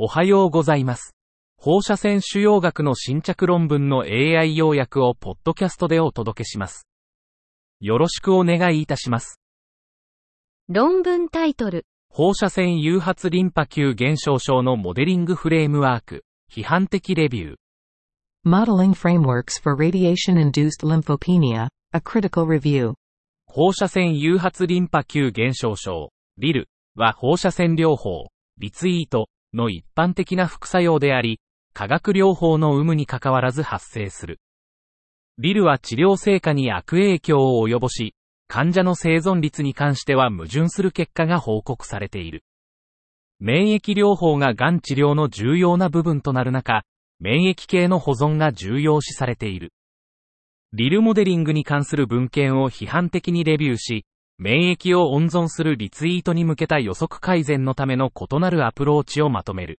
おはようございます。放射線腫瘍学の新着論文の AI 要約をポッドキャストでお届けします。よろしくお願いいたします。論文タイトル、放射線誘発リンパ球減少症のモデリングフレームワーク、批判的レビュー。Modeling Frameworks for Radiation-Induced Lymphopenia, a Critical Review. 放射線誘発リンパ球減少症、リルは放射線療法、リツイートの一般的な副作用であり、化学療法の有無に関わらず発生する。リルは治療成果に悪影響を及ぼし、患者の生存率に関しては矛盾する結果が報告されている。免疫療法が癌治療の重要な部分となる中、免疫系の保存が重要視されている。リルモデリングに関する文献を批判的にレビューし、免疫を温存するリツイートに向けた予測改善のための異なるアプローチをまとめる。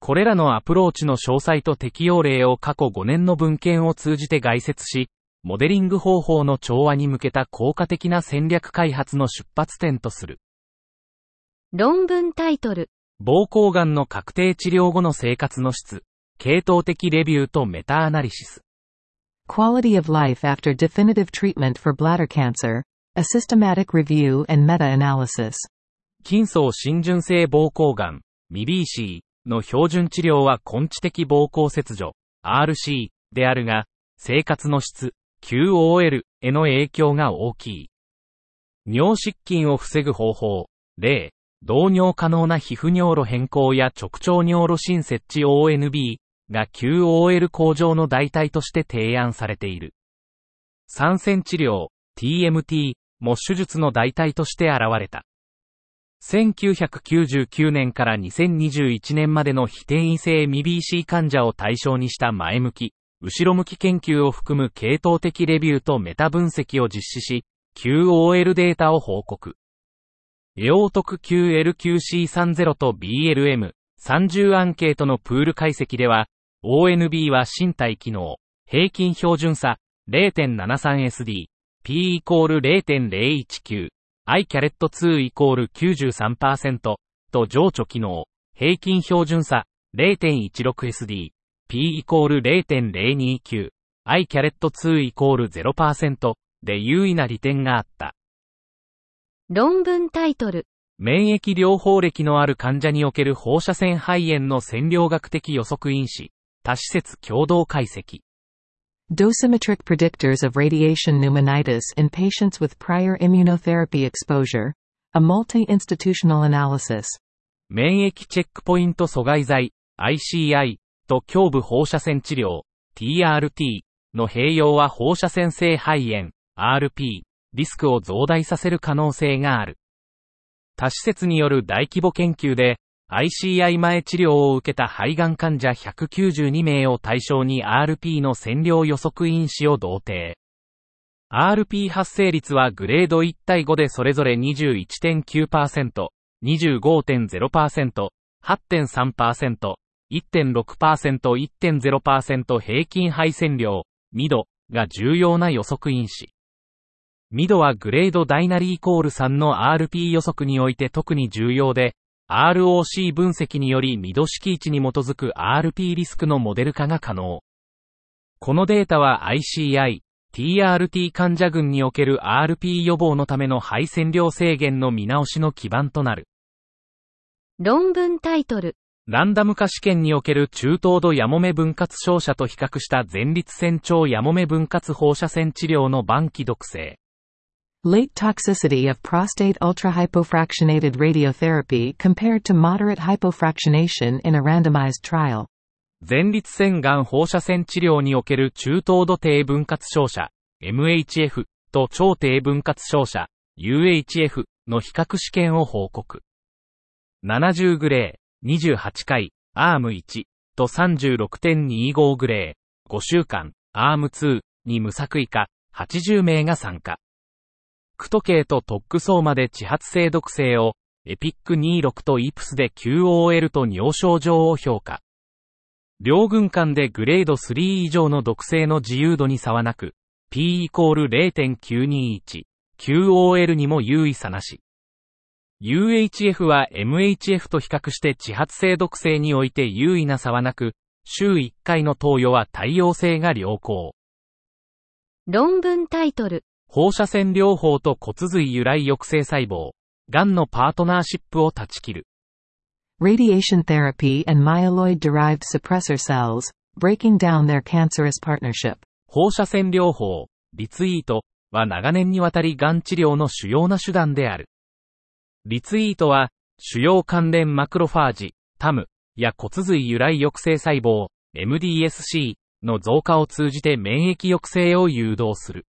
これらのアプローチの詳細と適用例を過去5年の文献を通じて概説し、モデリング方法の調和に向けた効果的な戦略開発の出発点とする。論文タイトル、膀胱がんの確定治療後の生活の質、系統的レビューとメタアナリシス。Quality of Life After Definitive Treatment for Bladder Cancer, a Systematic Review and Meta-Analysis. 筋層浸潤性膀胱がん、MIBC の標準治療は根治的膀胱切除、RC であるが、生活の質、QOL への影響が大きい。尿失禁を防ぐ方法、例、導尿可能な皮膚尿路変更や直腸尿路新設置 ONB が QOL 向上の代替として提案されている。酸線治療、TMT も手術の代替として現れた。1999年から2021年までの非転移性 MBC 患者を対象にした前向き、後ろ向き研究を含む系統的レビューとメタ分析を実施し、QOL データを報告。エオートク QLQC30 と BLM30 アンケートのプール解析では、ONB は身体機能、平均標準差 0.73SD、P イコール0.019、I キャレット2イコール93%と情緒機能、平均標準差 0.16SD、P イコール0.029、I キャレット2イコール0%で優位な利点があった。論文タイトル、免疫療法歴のある患者における放射線肺炎の線量学的予測因子、多施設共同解析。Dosimetric Predictors of Radiation Pneumonitis in Patients with Prior Immunotherapy Exposure, a Multi-Institutional Analysis. 免疫チェックポイント阻害剤、ICI と胸部放射線治療、TRT の併用は放射線性肺炎、RP、リスクを増大させる可能性がある。多施設による大規模研究で、ICI 前治療を受けた肺がん患者192名を対象に RP の線量予測因子を同定。RP 発生率はグレード1対5でそれぞれ21.9%、25.0%、8.3%、1.6%、1.0%平均配線量、ミドが重要な予測因子。ミドはグレードダイナリーコール3の RP 予測において特に重要で、ROC 分析によりミド式位置に基づく RP リスクのモデル化が可能。このデータは ICI、TRT 患者群における RP 予防のための配線量制限の見直しの基盤となる。論文タイトル、ランダム化試験における中等度ヤモメ分割照射と比較した前立腺超ヤモメ分割放射線治療の晩期毒性。Late toxicity of prostate ultrahypofractionated radiotherapy compared to moderate hypofractionation in a randomized trial. 前立腺がん放射線治療における中等度低分割照射、MHF と超低分割照射、UHF の比較試験を報告。70グレー、28回、ARM1 と36.25グレー、5週間、ARM2 に無作為化、80名が参加。クト系とトックソーマで地発性毒性を、エピック26とイプスで QOL と尿症状を評価。両軍間でグレード3以上の毒性の自由度に差はなく、P イコール0.921、QOL にも優位差なし。UHF は MHF と比較して地発性毒性において優位な差はなく、週1回の投与は対応性が良好。論文タイトル。放射線療法と骨髄由来抑制細胞、癌のパートナーシップを断ち切る。Radiation therapy and myeloid-derived suppressor cells, breaking down their cancerous partnership. 放射線療法、リツイートは長年にわたり癌治療の主要な手段である。リツイートは、主要関連マクロファージ、タムや骨髄由来抑制細胞、MDSC の増加を通じて免疫抑制を誘導する。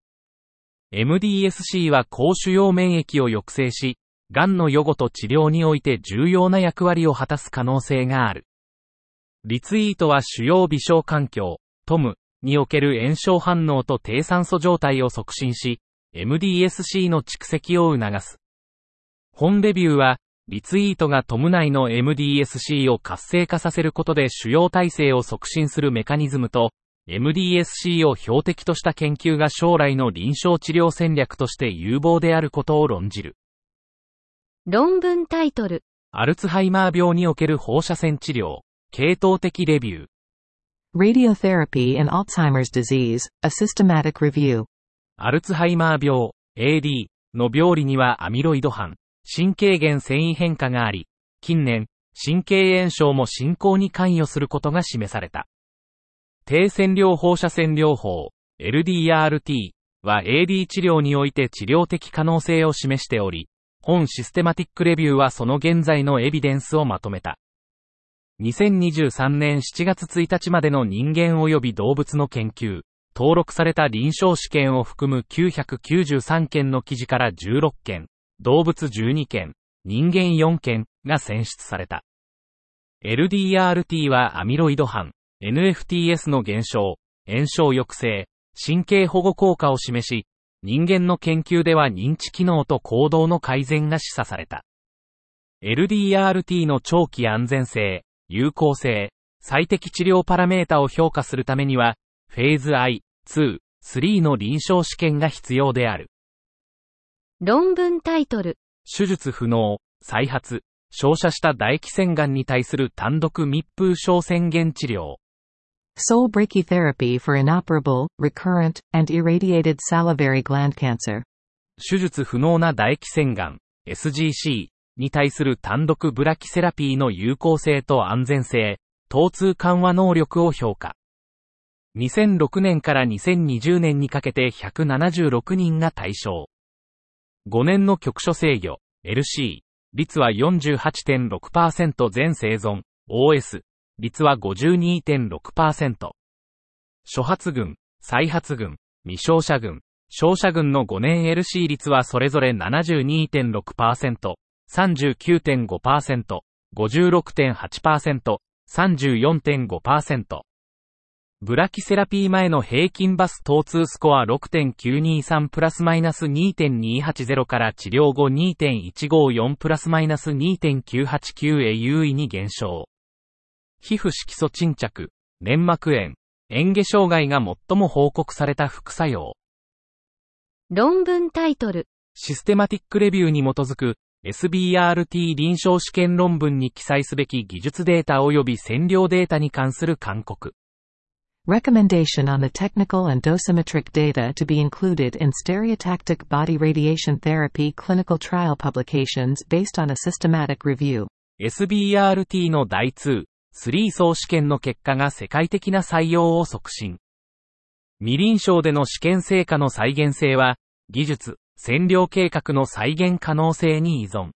MDSC は高主要免疫を抑制し、癌の予後と治療において重要な役割を果たす可能性がある。リツイートは主要微小環境、トムにおける炎症反応と低酸素状態を促進し、MDSC の蓄積を促す。本レビューは、リツイートがトム内の MDSC を活性化させることで主要体制を促進するメカニズムと、MDSC を標的とした研究が将来の臨床治療戦略として有望であることを論じる。論文タイトル。アルツハイマー病における放射線治療、系統的レビュー。Radiotherapy in Alzheimer's disease, a systematic review. アルツハイマー病、AD の病理にはアミロイド斑、神経元繊維変化があり、近年、神経炎症も進行に関与することが示された。低線量放射線療法、LDRT は AD 治療において治療的可能性を示しており、本システマティックレビューはその現在のエビデンスをまとめた。2023年7月1日までの人間及び動物の研究、登録された臨床試験を含む993件の記事から16件、動物12件、人間4件が選出された。LDRT はアミロイド斑、NFTS の減少、炎症抑制、神経保護効果を示し、人間の研究では認知機能と行動の改善が示唆された。LDRT の長期安全性、有効性、最適治療パラメータを評価するためには、フェーズ I、2、3の臨床試験が必要である。論文タイトル。手術不能、再発、照射した唾液腺がんに対する単独密封症宣言治療。Soul brachytherapy for inoperable, recurrent, and irradiated salivary gland cancer. 手術不能な唾液腺がん、SGC に対する単独ブラキセラピーの有効性と安全性、疼痛緩和能力を評価。2006年から2020年にかけて176人が対象。5年の局所制御、LC、率は48.6%全生存、OS、率は52.6%。初発群、再発群、未照射群、照射群の5年 LC 率はそれぞれ72.6%、39.5%、56.8%、34.5%。ブラキセラピー前の平均バス疼痛スコア6.923プラスマイナス2.280から治療後2.154プラスマイナス2.989へ優位に減少。皮膚色素沈着、粘膜炎、嚥下障害が最も報告された副作用。論文タイトル。システマティックレビューに基づく SBRT 臨床試験論文に記載すべき技術データ及び線量データに関する勧告。Recommendation on the technical and dosimetric data to be included in stereotactic body radiation therapy clinical trial publications based on a systematic review. SBRT の第2、3層試験の結果が世界的な採用を促進。未臨床での試験成果の再現性は、技術、占領計画の再現可能性に依存。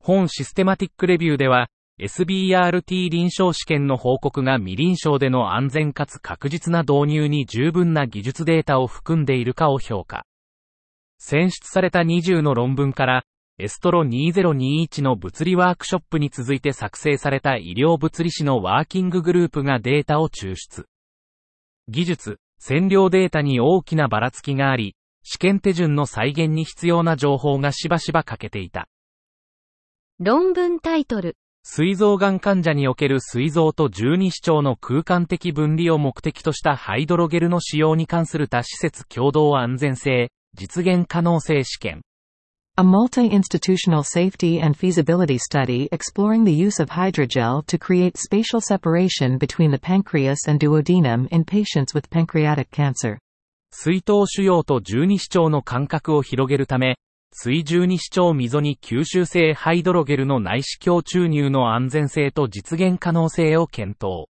本システマティックレビューでは、SBRT 臨床試験の報告が未臨床での安全かつ確実な導入に十分な技術データを含んでいるかを評価。選出された20の論文から、エストロ2021の物理ワークショップに続いて作成された医療物理士のワーキンググループがデータを抽出。技術、占領データに大きなばらつきがあり、試験手順の再現に必要な情報がしばしば欠けていた。論文タイトル。膵臓がん患者における膵臓と十二指腸の空間的分離を目的としたハイドロゲルの使用に関する多施設共同安全性、実現可能性試験。A multi-institutional safety and feasibility study exploring the use of hydrogel to create spatial separation between the pancreas and duodenum in patients with pancreatic cancer. 水頭腫瘍と十二指腸の間隔を広げるため、水十二指腸溝に吸収性ハイドロゲルの内視鏡注入の安全性と実現可能性を検討。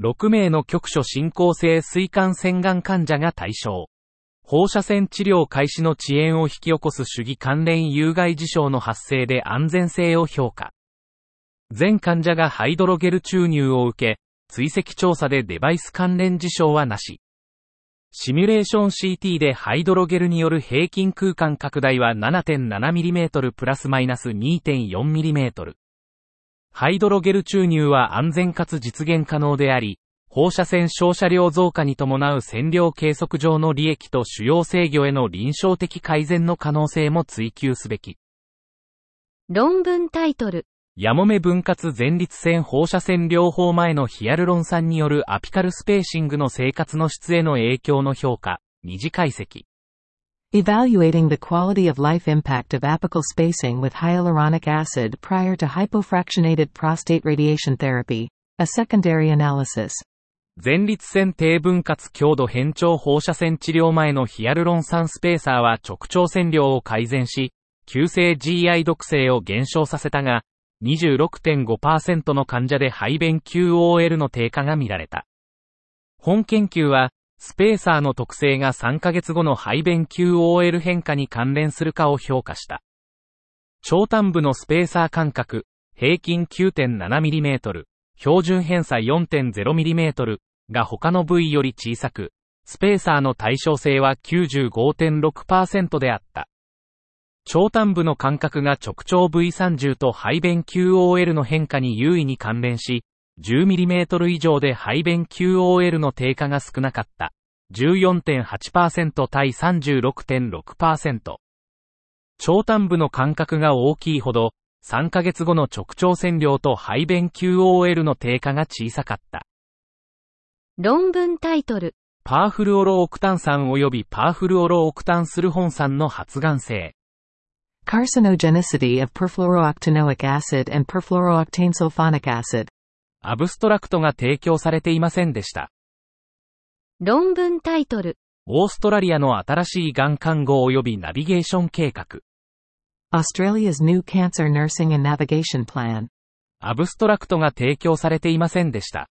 6名の局所進行性水管洗顔患者が対象。放射線治療開始の遅延を引き起こす主義関連有害事象の発生で安全性を評価。全患者がハイドロゲル注入を受け、追跡調査でデバイス関連事象はなし。シミュレーション CT でハイドロゲルによる平均空間拡大は 7.7mm プラスマイナス 2.4mm。ハイドロゲル注入は安全かつ実現可能であり、放射線照射量増加に伴う線量計測上の利益と主要制御への臨床的改善の可能性も追求すべき。論文タイトル。ヤモメ分割前立腺放射線療法前のヒアルロン酸によるアピカルスペーシングの生活の質への影響の評価、二次解析。Evaluating the quality of life impact of apical spacing with hyaluronic acid prior to hypofractionated prostate radiation therapy. A secondary analysis. 前立腺低分割強度変調放射線治療前のヒアルロン酸スペーサーは直腸線量を改善し、急性 GI 毒性を減少させたが、26.5%の患者で排便 QOL の低下が見られた。本研究は、スペーサーの特性が3ヶ月後の排便 QOL 変化に関連するかを評価した。長端部のスペーサー間隔、平均 9.7mm、標準偏差 4.0mm が他の部位より小さく、スペーサーの対称性は95.6%であった。長端部の間隔が直腸 V30 と排便 QOL の変化に優位に関連し、10mm 以上で排便 QOL の低下が少なかった。14.8%対36.6%。長端部の間隔が大きいほど、3ヶ月後の直腸線量と排便 QOL の低下が小さかった。論文タイトル。パーフルオロオクタン酸及びパーフルオロオクタンスルホン酸の発がん性。Carcinogenicity of perfluorooctanoic acid and perfluorooctane sulfonic acid。アブストラクトが提供されていませんでした。論文タイトル。オーストラリアの新しいがん看護及びナビゲーション計画。Australia's new cancer nursing and navigation plan. アブストラクトが提供されていませんでした。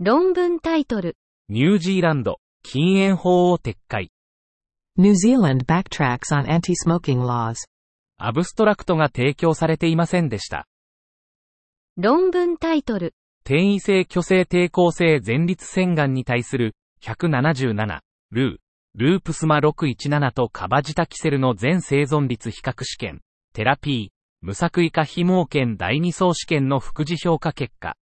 論文タイトル。ニュージーランド、禁煙法を撤回。New Zealand backtracks on anti-smoking laws. アブストラクトが提供されていませんでした。論文タイトル。転移性虚勢抵抗性前立腺がんに対する177ルーループスマ617とカバジタキセルの全生存率比較試験、テラピー、無作為化非毛検第2層試験の副次評価結果。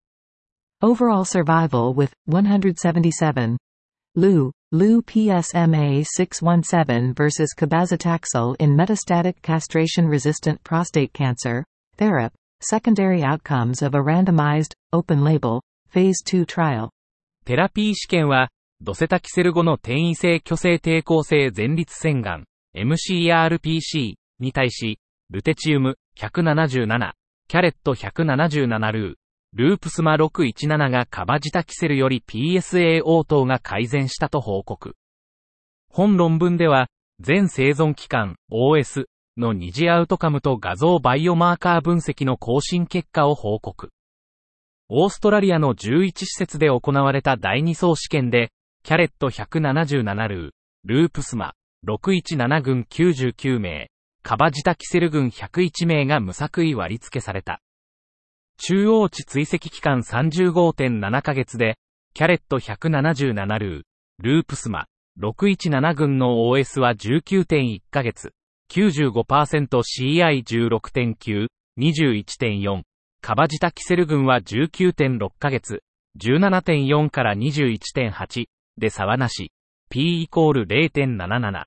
Overall survival with 177. Lu, Lu PSMA 617 versus cabazitaxel in metastatic castration-resistant prostate cancer, THERAP, secondary outcomes of a randomized, open-label, phase 2 trial. テラピー試験は、ドセタキセル後の転移性虚勢抵抗性前立腺がん、MCRPC に対し、ルテチウム177、キャレット177ルー、ループスマ617がカバジタキセルより PSA 応答が改善したと報告。本論文では、全生存期間 OS の二次アウトカムと画像バイオマーカー分析の更新結果を報告。オーストラリアの11施設で行われた第2層試験で、キャレット177ルー、ループスマ、617軍99名、カバジタキセル軍101名が無作為割り付けされた。中央値追跡期間35.7ヶ月で、キャレット177ルー、ループスマ、617軍の OS は19.1ヶ月、95%CI16.9、21.4、カバジタキセル軍は19.6ヶ月、17.4から21.8、で差はなし、P イコール0.77。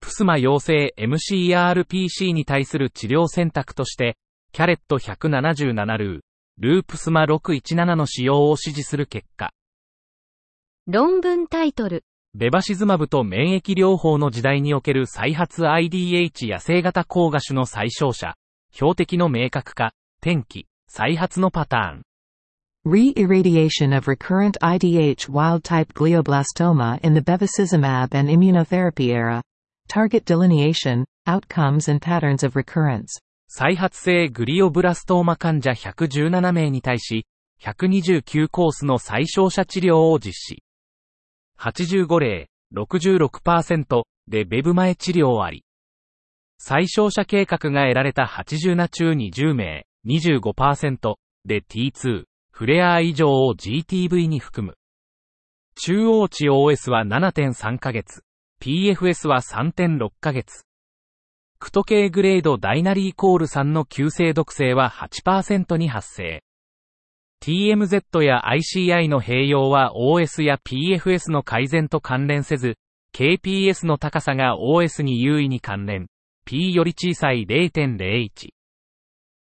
プスマ陽性 MCRPC に対する治療選択として、キャレット177ルー、ループスマ617の使用を指示する結果。論文タイトル。ベバシズマブと免疫療法の時代における再発 IDH 野生型抗芽種の最小者、標的の明確化、転機、再発のパターン。Re-irradiation of recurrent IDH wild-type glioblastoma in the bevacizumab and immunotherapy era. Target delineation, outcomes and patterns of recurrence. 再発性グリオブラストーマ患者117名に対し、129コースの最小者治療を実施。85例、66%でベブ前治療あり。最小者計画が得られた80中20名、25%で T2、フレア以上を GTV に含む。中央値 OS は7.3ヶ月、PFS は3.6ヶ月。クト系グレードダイナリーコール3の急性毒性は8%に発生。TMZ や ICI の併用は OS や PFS の改善と関連せず、KPS の高さが OS に優位に関連。P より小さい0.01。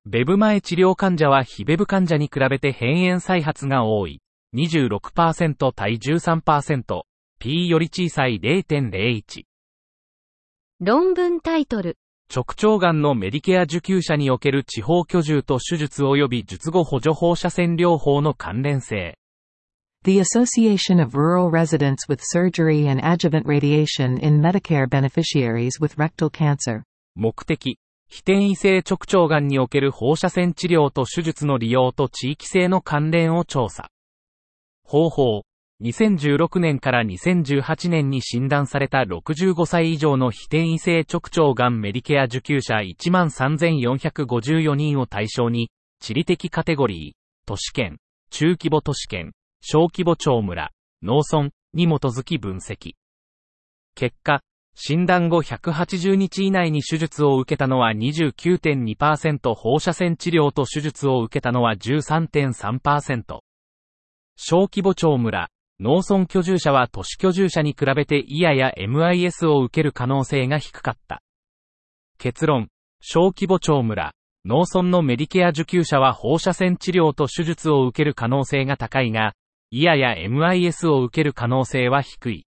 ベブ前治療患者は非ベブ患者に比べて変炎再発が多い。26%対13%。P より小さい0.01。論文タイトル。直腸がんのメディケア受給者における地方居住と手術及び術後補助放射線療法の関連性。The Association of Rural Residents with Surgery and Adjuvant Radiation in Medicare Beneficiaries with Rectal Cancer 目的、非転移性直腸がんにおける放射線治療と手術の利用と地域性の関連を調査。方法、2016年から2018年に診断された65歳以上の非転移性直腸がんメディケア受給者13,454人を対象に、地理的カテゴリー、都市圏、中規模都市圏、小規模町村、農村。に基づき分析。結果、診断後180日以内に手術を受けたのは29.2%放射線治療と手術を受けたのは13.3%。小規模町村、農村居住者は都市居住者に比べてイヤや MIS を受ける可能性が低かった。結論、小規模町村、農村のメディケア受給者は放射線治療と手術を受ける可能性が高いが、イヤや MIS を受ける可能性は低い。